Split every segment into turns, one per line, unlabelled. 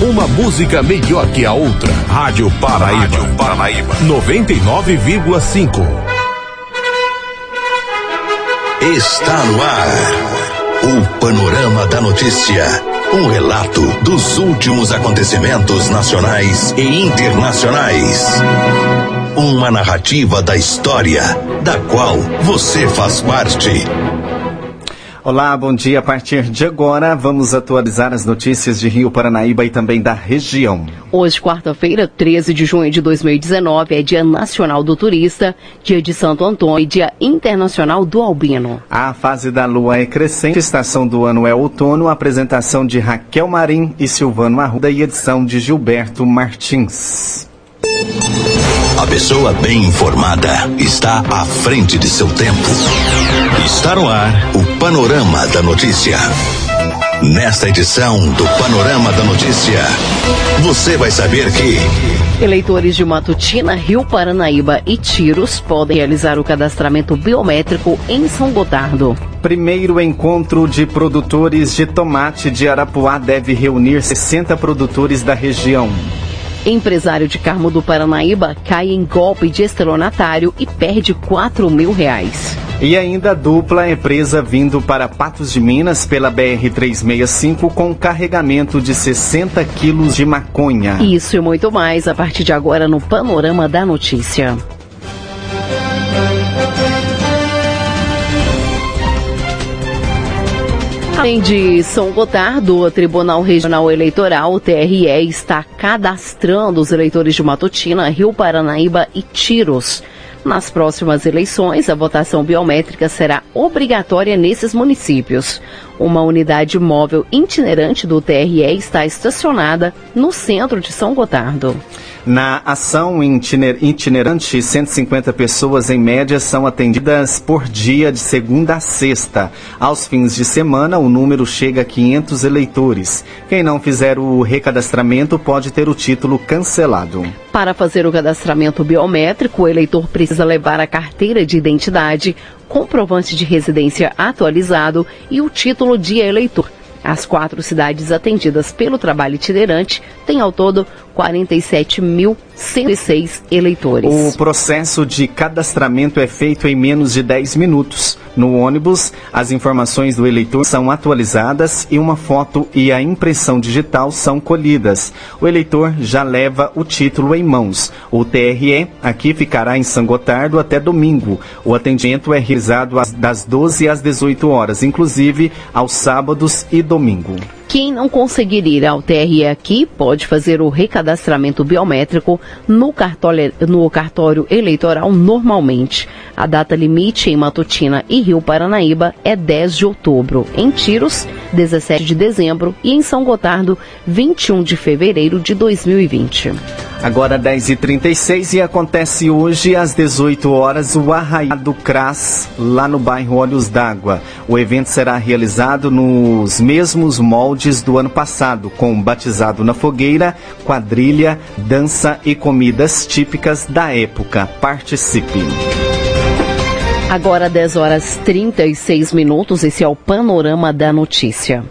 Uma música melhor que a outra. Rádio Paraíba. Rádio Paranaíba. 99,5.
Está no ar. O Panorama da Notícia. Um relato dos últimos acontecimentos nacionais e internacionais. Uma narrativa da história, da qual você faz parte.
Olá, bom dia. A partir de agora, vamos atualizar as notícias de Rio Paranaíba e também da região.
Hoje, quarta-feira, 13 de junho de 2019, é Dia Nacional do Turista, Dia de Santo Antônio e Dia Internacional do Albino.
A fase da lua é crescente, estação do ano é outono, apresentação de Raquel Marim e Silvano Arruda e edição de Gilberto Martins.
A pessoa bem informada está à frente de seu tempo. Está no ar o Panorama da Notícia. Nesta edição do Panorama da Notícia, você vai saber que.
Eleitores de Matutina, Rio Paranaíba e Tiros podem realizar o cadastramento biométrico em São Gotardo.
Primeiro encontro de produtores de tomate de Arapuá deve reunir 60 produtores da região.
Empresário de Carmo do Paranaíba cai em golpe de estelionatário e perde 4 mil reais.
E ainda dupla é presa vindo para Patos de Minas pela BR-365 com carregamento de 60 quilos de maconha.
Isso e muito mais a partir de agora no Panorama da Notícia. Além de São Gotardo, o Tribunal Regional Eleitoral, o TRE, está cadastrando os eleitores de Matutina, Rio Paranaíba e Tiros. Nas próximas eleições, a votação biométrica será obrigatória nesses municípios. Uma unidade móvel itinerante do TRE está estacionada no centro de São Gotardo.
Na ação itinerante, 150 pessoas em média são atendidas por dia de segunda a sexta. Aos fins de semana, o número chega a 500 eleitores. Quem não fizer o recadastramento pode ter o título cancelado.
Para fazer o cadastramento biométrico, o eleitor precisa levar a carteira de identidade, comprovante de residência atualizado e o título de eleitor. As quatro cidades atendidas pelo trabalho itinerante têm ao todo 47.106 eleitores.
O processo de cadastramento é feito em menos de 10 minutos. No ônibus, as informações do eleitor são atualizadas e uma foto e a impressão digital são colhidas. O eleitor já leva o título em mãos. O TRE aqui ficará em São Gotardo até domingo. O atendimento é realizado das 12 às 18 horas, inclusive aos sábados e domingo.
Quem não conseguir ir ao TRE aqui pode fazer o recadastramento biométrico no cartório, no cartório eleitoral normalmente. A data limite em Matutina e Rio Paranaíba é 10 de outubro. Em Tiros, 17 de dezembro e em São Gotardo, 21 de fevereiro de 2020.
Agora 10h36 e acontece hoje às 18 horas o Arraiado Cras, lá no bairro Olhos d'Água. O evento será realizado nos mesmos moldes do ano passado, com batizado na fogueira, quadrilha, dança e comidas típicas da época. Participe!
Agora 10 horas 36 minutos, esse é o panorama da notícia.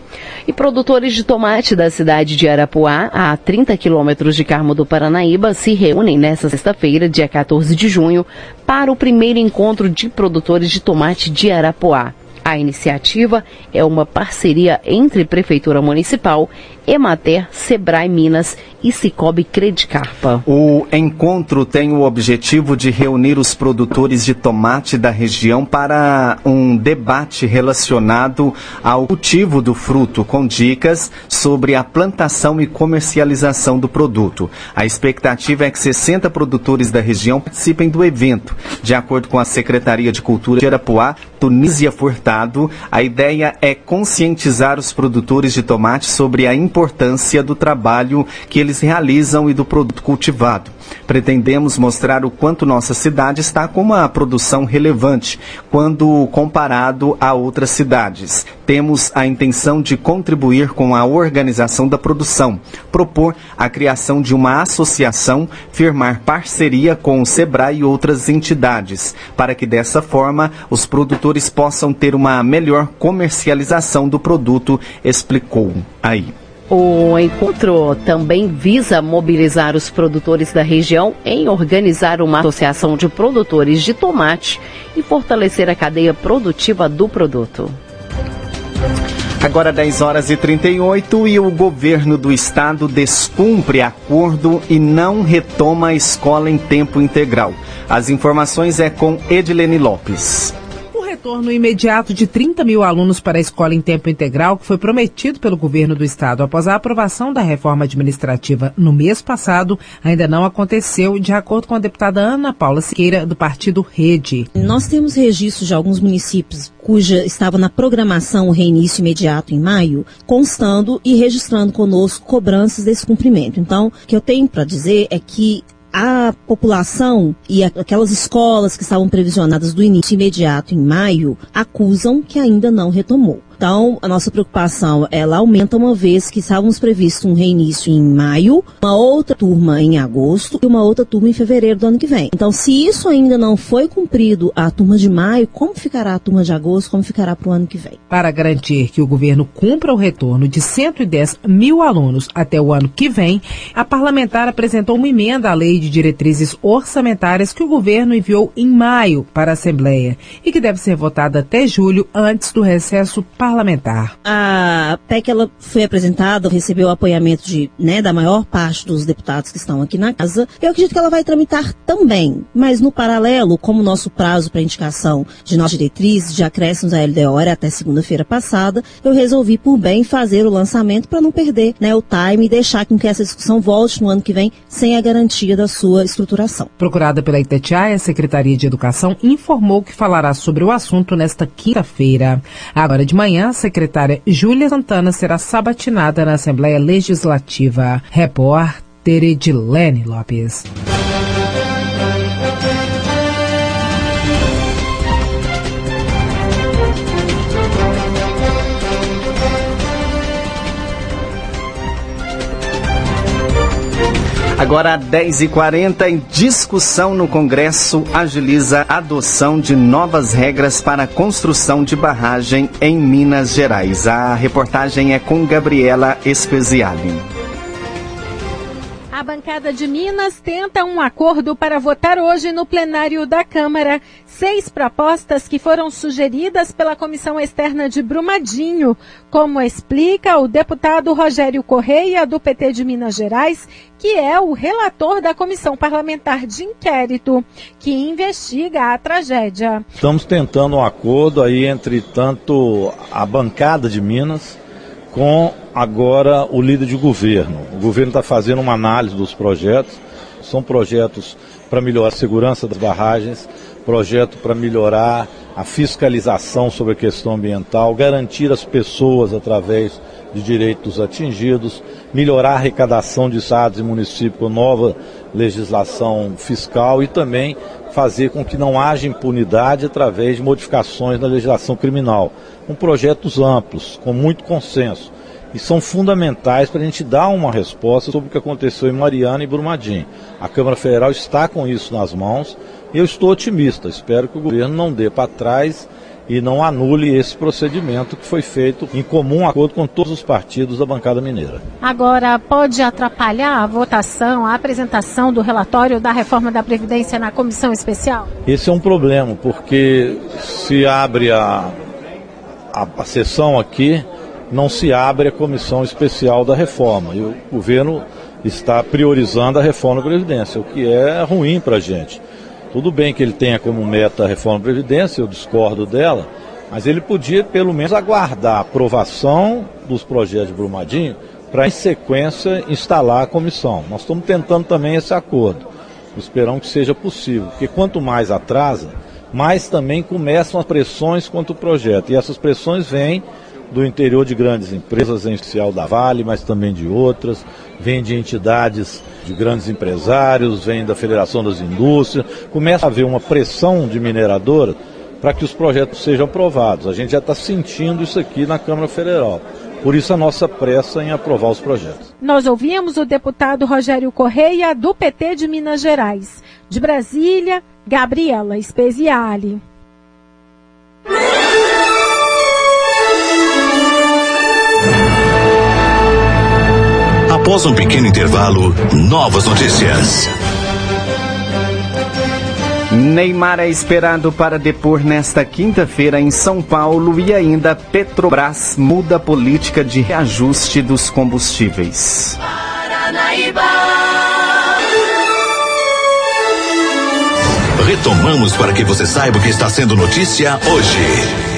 E produtores de tomate da cidade de Arapuá, a 30 quilômetros de Carmo do Paranaíba, se reúnem nesta sexta-feira, dia 14 de junho, para o primeiro encontro de produtores de tomate de Arapuá. A iniciativa é uma parceria entre Prefeitura Municipal, Emater, Sebrae Minas e Cicobi Credicarpa.
O encontro tem o objetivo de reunir os produtores de tomate da região para um debate relacionado ao cultivo do fruto, com dicas sobre a plantação e comercialização do produto. A expectativa é que 60 produtores da região participem do evento. De acordo com a Secretaria de Cultura de Arapuá, Tunísia Furtado, a ideia é conscientizar os produtores de tomate sobre a importância do trabalho que eles realizam e do produto cultivado. Pretendemos mostrar o quanto nossa cidade está com uma produção relevante quando comparado a outras cidades. Temos a intenção de contribuir com a organização da produção, propor a criação de uma associação, firmar parceria com o SEBRAE e outras entidades, para que dessa forma os produtores possam ter uma melhor comercialização do produto, explicou aí.
O encontro também visa mobilizar os produtores da região em organizar uma associação de produtores de tomate e fortalecer a cadeia produtiva do produto.
Agora 10 horas e 38 e o governo do estado descumpre acordo e não retoma a escola em tempo integral. As informações é com Edilene Lopes
retorno imediato de 30 mil alunos para a escola em tempo integral, que foi prometido pelo governo do estado após a aprovação da reforma administrativa no mês passado, ainda não aconteceu, de acordo com a deputada Ana Paula Siqueira, do partido Rede.
Nós temos registros de alguns municípios cuja estava na programação o reinício imediato em maio, constando e registrando conosco cobranças desse cumprimento. Então, o que eu tenho para dizer é que a população e aquelas escolas que estavam previsionadas do início imediato em maio acusam que ainda não retomou. Então, a nossa preocupação, ela aumenta uma vez que estávamos previsto um reinício em maio, uma outra turma em agosto e uma outra turma em fevereiro do ano que vem. Então, se isso ainda não foi cumprido, a turma de maio, como ficará a turma de agosto, como ficará para o ano que vem?
Para garantir que o governo cumpra o retorno de 110 mil alunos até o ano que vem, a parlamentar apresentou uma emenda à lei de diretrizes orçamentárias que o governo enviou em maio para a Assembleia e que deve ser votada até julho, antes do recesso parlamentar parlamentar.
A PEC ela foi apresentada, recebeu o apoiamento de, né, da maior parte dos deputados que estão aqui na casa. Eu acredito que ela vai tramitar também, mas no paralelo, como o nosso prazo para indicação de nossas diretrizes de acréscimos à LDO era até segunda-feira passada, eu resolvi por bem fazer o lançamento para não perder né, o time e deixar com que essa discussão volte no ano que vem sem a garantia da sua estruturação.
Procurada pela Itetiaia, a Secretaria de Educação informou que falará sobre o assunto nesta quinta-feira. Agora de manhã, Amanhã, a secretária Júlia Santana será sabatinada na Assembleia Legislativa. Repórter Edilene Lopes.
Agora, 10h40, em discussão no Congresso, agiliza a adoção de novas regras para a construção de barragem em Minas Gerais. A reportagem é com Gabriela Espeziale.
A bancada de Minas tenta um acordo para votar hoje no plenário da Câmara. Seis propostas que foram sugeridas pela Comissão Externa de Brumadinho, como explica o deputado Rogério Correia, do PT de Minas Gerais, que é o relator da Comissão Parlamentar de Inquérito, que investiga a tragédia.
Estamos tentando um acordo aí entre tanto a bancada de Minas com agora o líder de governo. O governo está fazendo uma análise dos projetos. São projetos para melhorar a segurança das barragens, projeto para melhorar a fiscalização sobre a questão ambiental, garantir as pessoas através de direitos atingidos, melhorar a arrecadação de estados e municípios com nova legislação fiscal e também fazer com que não haja impunidade através de modificações na legislação criminal com projetos amplos, com muito consenso. E são fundamentais para a gente dar uma resposta sobre o que aconteceu em Mariana e Brumadinho. A Câmara Federal está com isso nas mãos e eu estou otimista. Espero que o governo não dê para trás e não anule esse procedimento que foi feito em comum acordo com todos os partidos da bancada mineira.
Agora, pode atrapalhar a votação, a apresentação do relatório da reforma da Previdência na comissão especial?
Esse é um problema, porque se abre a a, a sessão aqui não se abre a comissão especial da reforma. E o governo está priorizando a reforma da Previdência, o que é ruim para a gente. Tudo bem que ele tenha como meta a reforma da Previdência, eu discordo dela, mas ele podia pelo menos aguardar a aprovação dos projetos de Brumadinho para, em sequência, instalar a comissão. Nós estamos tentando também esse acordo. Esperamos que seja possível, porque quanto mais atrasa, mas também começam as pressões contra o projeto. E essas pressões vêm do interior de grandes empresas, em especial da Vale, mas também de outras, vêm de entidades de grandes empresários, vêm da Federação das Indústrias. Começa a haver uma pressão de mineradora para que os projetos sejam aprovados. A gente já está sentindo isso aqui na Câmara Federal. Por isso a nossa pressa em aprovar os projetos.
Nós ouvimos o deputado Rogério Correia, do PT de Minas Gerais. De Brasília, Gabriela Speziale.
Após um pequeno intervalo, novas notícias.
Neymar é esperado para depor nesta quinta-feira em São Paulo e ainda Petrobras muda a política de reajuste dos combustíveis. Paranaíba.
Retomamos para que você saiba o que está sendo notícia hoje.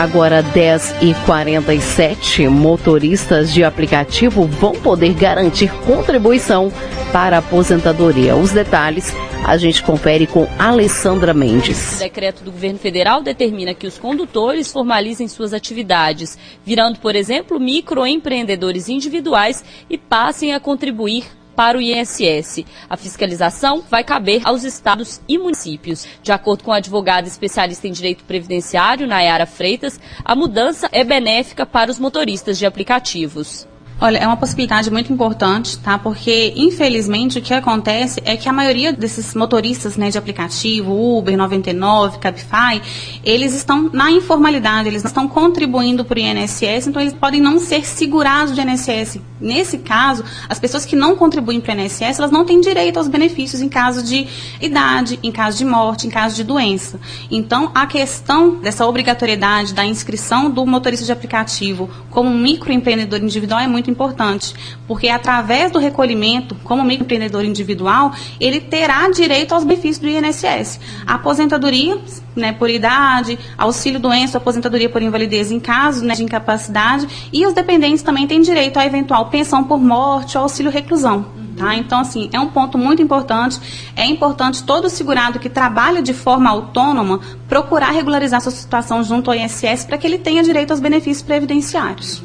Agora 10 e 47 motoristas de aplicativo vão poder garantir contribuição para a aposentadoria. Os detalhes a gente confere com Alessandra Mendes.
O decreto do governo federal determina que os condutores formalizem suas atividades, virando, por exemplo, microempreendedores individuais e passem a contribuir para o INSS. A fiscalização vai caber aos estados e municípios. De acordo com a advogada especialista em direito previdenciário, Nayara Freitas, a mudança é benéfica para os motoristas de aplicativos.
Olha, é uma possibilidade muito importante, tá? Porque, infelizmente, o que acontece é que a maioria desses motoristas né, de aplicativo, Uber, 99, Cabify, eles estão na informalidade, eles estão contribuindo para o INSS, então eles podem não ser segurados de INSS. Nesse caso, as pessoas que não contribuem para o INSS, elas não têm direito aos benefícios em caso de idade, em caso de morte, em caso de doença. Então, a questão dessa obrigatoriedade da inscrição do motorista de aplicativo como um microempreendedor individual é muito importante, porque através do recolhimento, como microempreendedor individual, ele terá direito aos benefícios do INSS. Aposentadoria, né, por idade, auxílio doença, aposentadoria por invalidez em caso né, de incapacidade, e os dependentes também têm direito à eventual pensão por morte ou auxílio reclusão. Tá? Então, assim, é um ponto muito importante. É importante todo segurado que trabalha de forma autônoma procurar regularizar sua situação junto ao INSS para que ele tenha direito aos benefícios previdenciários.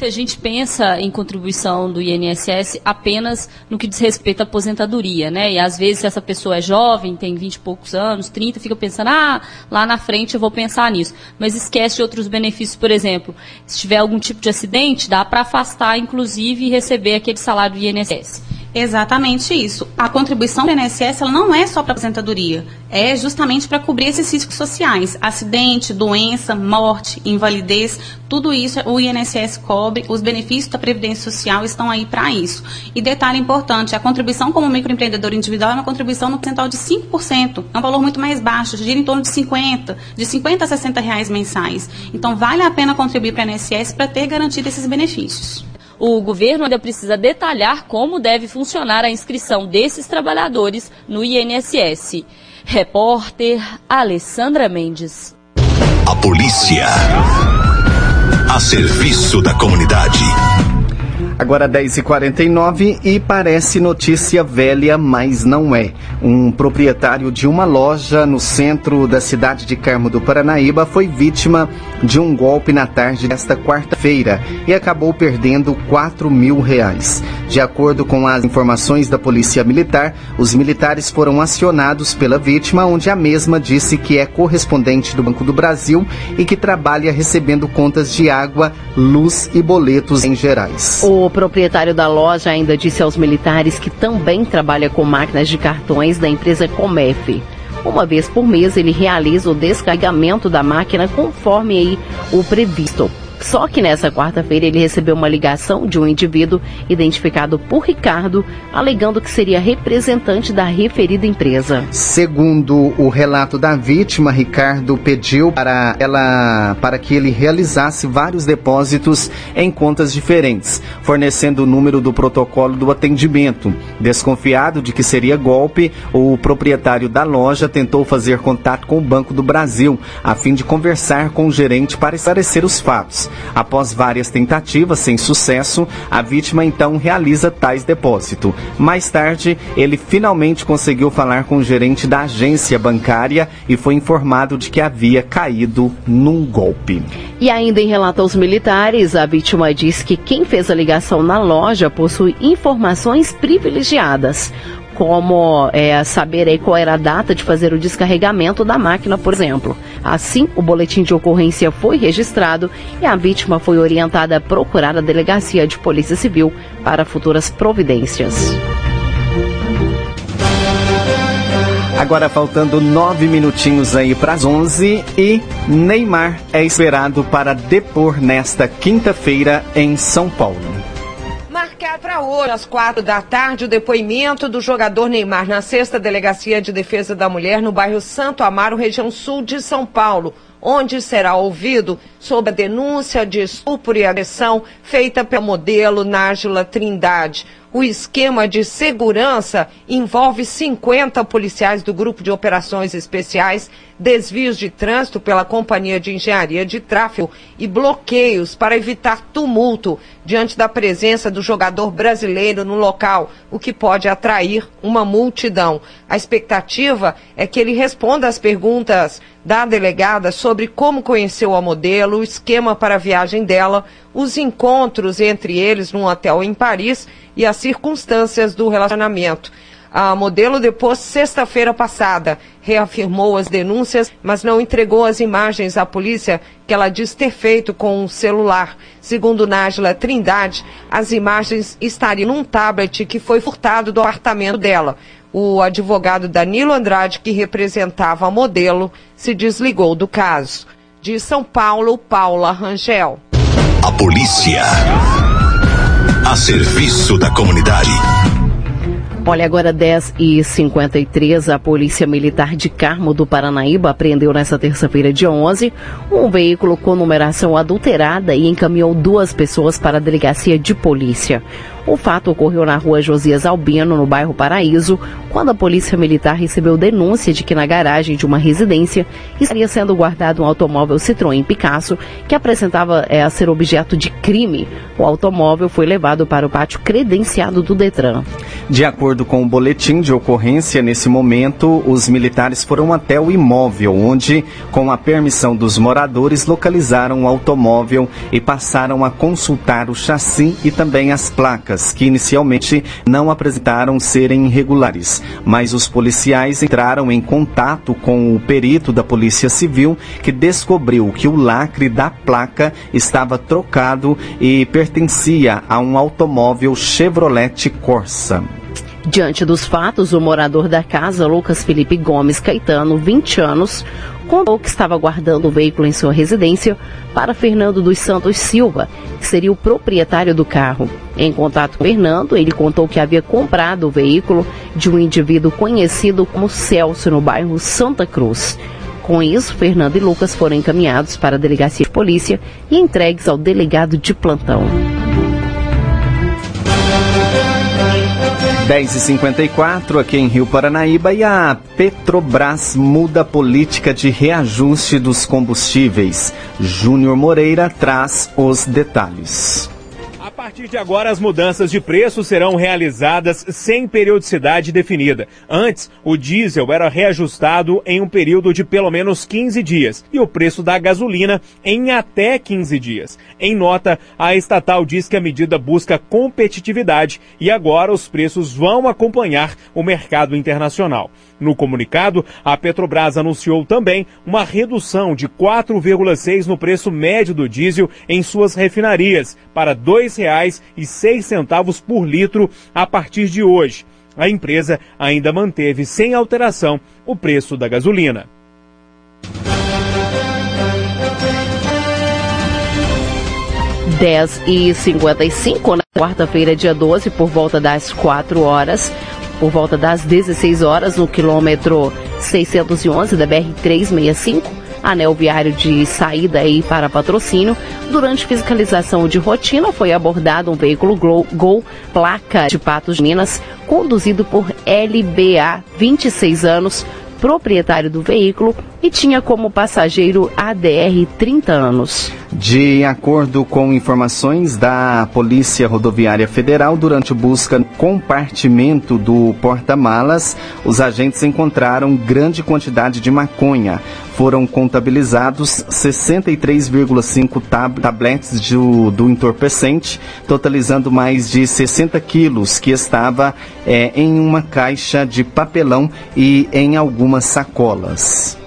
Muita gente pensa em contribuição do INSS apenas no que diz respeito à aposentadoria, né? E às vezes essa pessoa é jovem, tem 20 e poucos anos, 30, fica pensando, ah, lá na frente eu vou pensar nisso. Mas esquece de outros benefícios, por exemplo, se tiver algum tipo de acidente, dá para afastar, inclusive, e receber aquele salário do INSS.
Exatamente isso. A contribuição do INSS ela não é só para aposentadoria, é justamente para cobrir esses riscos sociais, acidente, doença, morte, invalidez, tudo isso o INSS cobre, os benefícios da previdência social estão aí para isso. E detalhe importante, a contribuição como microempreendedor individual é uma contribuição no percentual de 5%, é um valor muito mais baixo, gira em torno de 50, de 50 a 60 reais mensais. Então vale a pena contribuir para o INSS para ter garantido esses benefícios.
O governo ainda precisa detalhar como deve funcionar a inscrição desses trabalhadores no INSS. Repórter Alessandra Mendes.
A polícia. A serviço da comunidade.
Agora 10h49 e parece notícia velha, mas não é. Um proprietário de uma loja no centro da cidade de Carmo do Paranaíba foi vítima de um golpe na tarde desta quarta-feira e acabou perdendo 4 mil reais. De acordo com as informações da Polícia Militar, os militares foram acionados pela vítima, onde a mesma disse que é correspondente do Banco do Brasil e que trabalha recebendo contas de água, luz e boletos em gerais.
O o proprietário da loja ainda disse aos militares que também trabalha com máquinas de cartões da empresa Comef. Uma vez por mês ele realiza o descarregamento da máquina conforme o previsto. Só que nessa quarta-feira ele recebeu uma ligação de um indivíduo identificado por Ricardo, alegando que seria representante da referida empresa.
Segundo o relato da vítima, Ricardo pediu para ela para que ele realizasse vários depósitos em contas diferentes, fornecendo o número do protocolo do atendimento. Desconfiado de que seria golpe, o proprietário da loja tentou fazer contato com o Banco do Brasil, a fim de conversar com o gerente para esclarecer os fatos. Após várias tentativas sem sucesso, a vítima então realiza tais depósitos. Mais tarde, ele finalmente conseguiu falar com o gerente da agência bancária e foi informado de que havia caído num golpe.
E ainda em relato aos militares, a vítima diz que quem fez a ligação na loja possui informações privilegiadas como é, saber aí qual era a data de fazer o descarregamento da máquina, por exemplo. Assim, o boletim de ocorrência foi registrado e a vítima foi orientada a procurar a delegacia de polícia civil para futuras providências.
Agora faltando nove minutinhos aí para as onze e Neymar é esperado para depor nesta quinta-feira em São Paulo.
Marcado para hoje, às quatro da tarde, o depoimento do jogador Neymar na sexta delegacia de defesa da mulher no bairro Santo Amaro, região sul de São Paulo, onde será ouvido sobre a denúncia de estupro e agressão feita pelo modelo Nájila Trindade. O esquema de segurança envolve 50 policiais do Grupo de Operações Especiais, desvios de trânsito pela Companhia de Engenharia de Tráfego e bloqueios para evitar tumulto diante da presença do jogador brasileiro no local, o que pode atrair uma multidão. A expectativa é que ele responda às perguntas da delegada sobre como conheceu a modelo, o esquema para a viagem dela, os encontros entre eles num hotel em Paris e as circunstâncias do relacionamento. A modelo, depois, sexta-feira passada, reafirmou as denúncias, mas não entregou as imagens à polícia que ela diz ter feito com um celular. Segundo Nájila Trindade, as imagens estariam num tablet que foi furtado do apartamento dela. O advogado Danilo Andrade, que representava a modelo, se desligou do caso. De São Paulo, Paula Rangel.
A polícia. A serviço da comunidade.
Olha, agora 10 e 53 a Polícia Militar de Carmo do Paranaíba apreendeu nesta terça-feira, dia 11, um veículo com numeração adulterada e encaminhou duas pessoas para a delegacia de polícia. O fato ocorreu na rua Josias Albino, no bairro Paraíso, quando a polícia militar recebeu denúncia de que na garagem de uma residência estaria sendo guardado um automóvel Citroën Picasso que apresentava é, a ser objeto de crime. O automóvel foi levado para o pátio credenciado do Detran.
De acordo com o boletim de ocorrência, nesse momento, os militares foram até o imóvel, onde, com a permissão dos moradores, localizaram o automóvel e passaram a consultar o chassi e também as placas que inicialmente não apresentaram serem irregulares, mas os policiais entraram em contato com o perito da Polícia Civil, que descobriu que o lacre da placa estava trocado e pertencia a um automóvel Chevrolet Corsa.
Diante dos fatos, o morador da casa, Lucas Felipe Gomes Caetano, 20 anos, contou que estava guardando o veículo em sua residência para Fernando dos Santos Silva, que seria o proprietário do carro. Em contato com Fernando, ele contou que havia comprado o veículo de um indivíduo conhecido como Celso, no bairro Santa Cruz. Com isso, Fernando e Lucas foram encaminhados para a delegacia de polícia e entregues ao delegado de plantão.
10h54 aqui em Rio Paranaíba e a Petrobras muda a política de reajuste dos combustíveis. Júnior Moreira traz os detalhes.
A partir de agora, as mudanças de preço serão realizadas sem periodicidade definida. Antes, o diesel era reajustado em um período de pelo menos 15 dias e o preço da gasolina em até 15 dias. Em nota, a estatal diz que a medida busca competitividade e agora os preços vão acompanhar o mercado internacional. No comunicado, a Petrobras anunciou também uma redução de 4,6 no preço médio do diesel em suas refinarias para R$ 2,06 por litro a partir de hoje. A empresa ainda manteve sem alteração o preço da gasolina.
Dez e cinquenta na quarta-feira, dia 12, por volta das 4 horas, por volta das 16 horas, no quilômetro 611 da BR-365, anel viário de saída aí para patrocínio. Durante fiscalização de rotina, foi abordado um veículo Gol, Gol placa de Patos de Minas, conduzido por LBA, 26 anos, proprietário do veículo e tinha como passageiro ADR 30 anos.
De acordo com informações da Polícia Rodoviária Federal, durante busca no compartimento do porta-malas, os agentes encontraram grande quantidade de maconha. Foram contabilizados 63,5 tab tabletes do, do entorpecente, totalizando mais de 60 quilos, que estava é, em uma caixa de papelão e em algumas sacolas.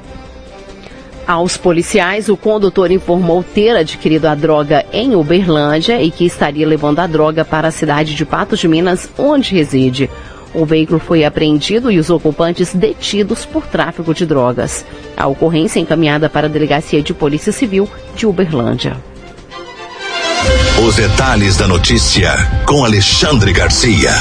Aos policiais, o condutor informou ter adquirido a droga em Uberlândia e que estaria levando a droga para a cidade de Patos de Minas, onde reside. O veículo foi apreendido e os ocupantes detidos por tráfico de drogas. A ocorrência é encaminhada para a Delegacia de Polícia Civil de Uberlândia.
Os detalhes da notícia com Alexandre Garcia.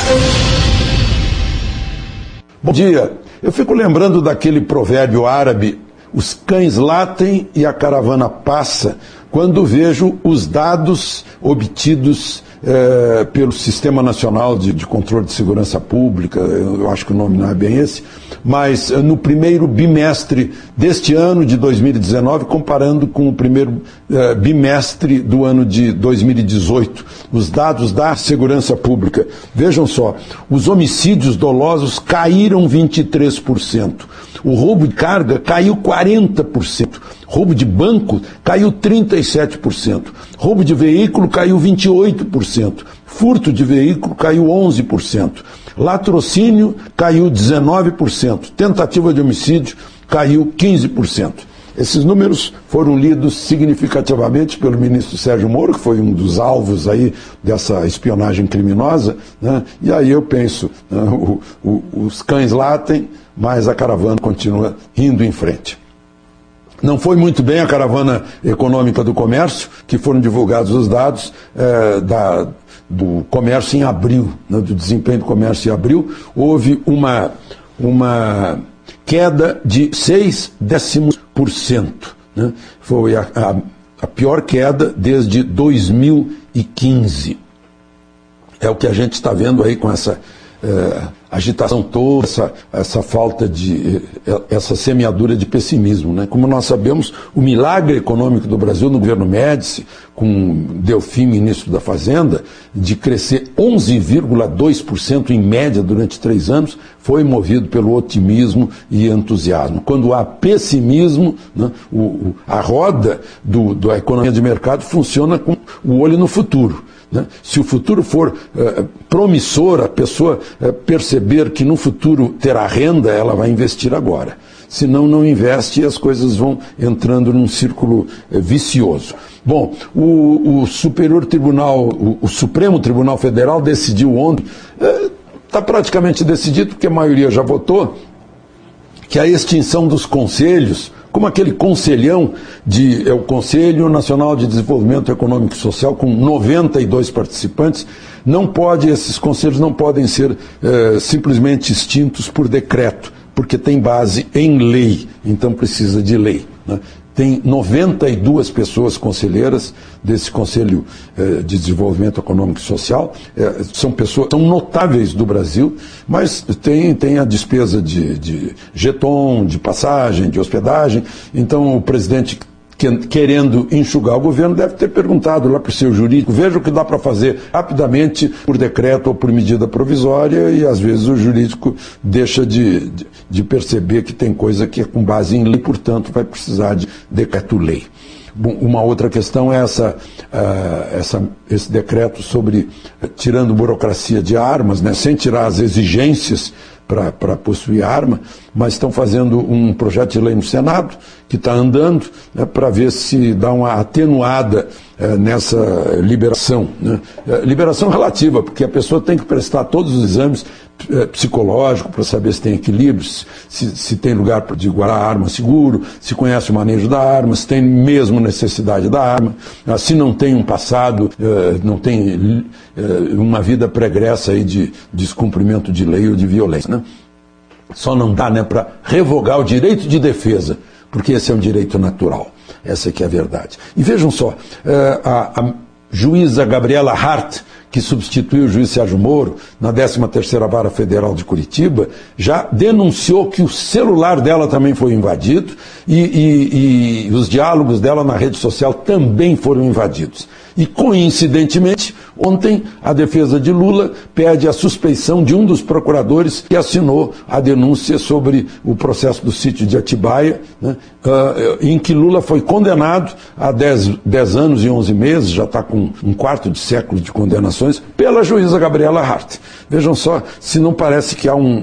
Bom dia. Eu fico lembrando daquele provérbio árabe: os cães latem e a caravana passa, quando vejo os dados obtidos é, pelo Sistema Nacional de, de, Controle de Segurança Pública, eu acho que o nome não é bem esse, mas eh, no primeiro bimestre deste ano de 2019, comparando com o primeiro é, bimestre do ano de 2018, os dados da segurança pública. Vejam só, os homicídios dolosos caíram 23%, o roubo de carga caiu 40%. Roubo de banco caiu 37%. Roubo de veículo caiu 28%. Furto de veículo caiu 11%. Latrocínio caiu 19%. Tentativa de homicídio caiu 15%. Esses números foram lidos significativamente pelo ministro Sérgio Moro, que foi um dos alvos aí dessa espionagem criminosa, né? e aí eu penso, né? o, o, os cães latem, mas a caravana continua indo em frente. Não foi muito bem a caravana econômica do comércio, que foram divulgados os dados é, da, do comércio em abril, né, do desempenho do comércio em abril. Houve uma, uma queda de 6 décimos por cento. Né? Foi a, a, a pior queda desde 2015. É o que a gente está vendo aí com essa é, agitação toda, essa, essa falta de. É, essa semeadura de pessimismo. Né? Como nós sabemos, o milagre econômico do Brasil no governo Médici, com Delfim, ministro da Fazenda, de crescer 11,2% em média durante três anos, foi movido pelo otimismo e entusiasmo. Quando há pessimismo, né, o, a roda do, da economia de mercado funciona com o olho no futuro. Né? Se o futuro for eh, promissor, a pessoa eh, perceber que no futuro terá renda, ela vai investir agora. Senão, não investe e as coisas vão entrando num círculo eh, vicioso. Bom, o, o Superior Tribunal, o, o, Supremo Tribunal Federal decidiu ontem, está praticamente decidido, porque a maioria já votou, que a extinção dos conselhos como aquele conselhão de é o Conselho Nacional de Desenvolvimento Econômico e Social com 92 participantes, não pode esses conselhos não podem ser é, simplesmente extintos por decreto, porque tem base em lei, então precisa de lei. Né? Tem 92 pessoas conselheiras desse Conselho eh, de Desenvolvimento Econômico e Social. Eh, são pessoas, são notáveis do Brasil, mas tem, tem a despesa de, de jeton, de passagem, de hospedagem. Então o presidente querendo enxugar o governo, deve ter perguntado lá para o seu jurídico, veja o que dá para fazer rapidamente por decreto ou por medida provisória, e às vezes o jurídico deixa de, de, de perceber que tem coisa que é com base em lei, portanto vai precisar de decreto-lei. Bom, uma outra questão é essa, uh, essa, esse decreto sobre uh, tirando burocracia de armas, né, sem tirar as exigências para possuir arma, mas estão fazendo um projeto de lei no Senado que está andando né, para ver se dá uma atenuada é, nessa liberação. Né? É, liberação relativa, porque a pessoa tem que prestar todos os exames é, psicológicos para saber se tem equilíbrio, se, se tem lugar de guardar a arma seguro, se conhece o manejo da arma, se tem mesmo necessidade da arma, ah, se não tem um passado, é, não tem uma vida pregressa aí de descumprimento de lei ou de violência. Né? Só não dá né, para revogar o direito de defesa, porque esse é um direito natural. Essa é que é a verdade. E vejam só, é, a, a juíza Gabriela Hart, que substituiu o juiz Sérgio Moro na 13ª Vara Federal de Curitiba, já denunciou que o celular dela também foi invadido e, e, e os diálogos dela na rede social também foram invadidos. E, coincidentemente, ontem a defesa de Lula pede a suspeição de um dos procuradores que assinou a denúncia sobre o processo do sítio de Atibaia, né, uh, em que Lula foi condenado a 10, anos e 11 meses, já está com um quarto de século de condenações, pela juíza Gabriela Hart. Vejam só se não parece que há um,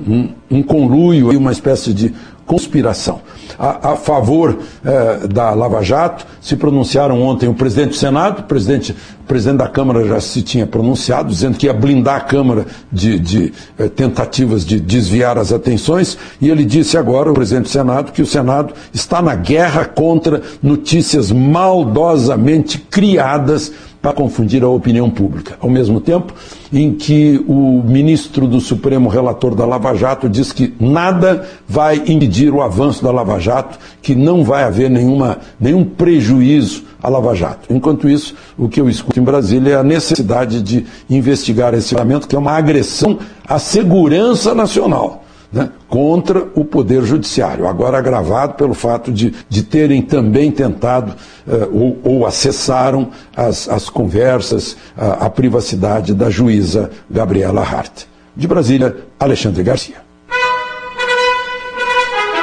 um, um conluio, uma espécie de conspiração. A, a favor eh, da Lava Jato se pronunciaram ontem o presidente do Senado, o presidente, o presidente da Câmara já se tinha pronunciado, dizendo que ia blindar a Câmara de, de eh, tentativas de desviar as atenções, e ele disse agora, o presidente do Senado, que o Senado está na guerra contra notícias maldosamente criadas para confundir a opinião pública. Ao mesmo tempo em que o ministro do Supremo relator da Lava Jato diz que nada vai impedir o avanço da Lava Jato, que não vai haver nenhuma, nenhum prejuízo à Lava Jato. Enquanto isso, o que eu escuto em Brasília é a necessidade de investigar esse lamento, que é uma agressão à segurança nacional né, contra o Poder Judiciário, agora agravado pelo fato de, de terem também tentado uh, ou, ou, acessaram as, as conversas, a, a privacidade da juíza Gabriela Hart. De Brasília, Alexandre Garcia.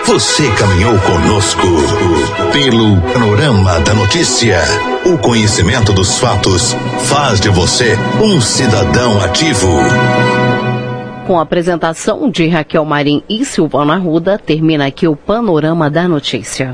Você caminhou conosco pelo panorama da notícia. O conhecimento dos fatos faz de você um cidadão ativo.
Com a apresentação de Raquel Marim e Silvana Ruda, termina aqui o Panorama da Notícia.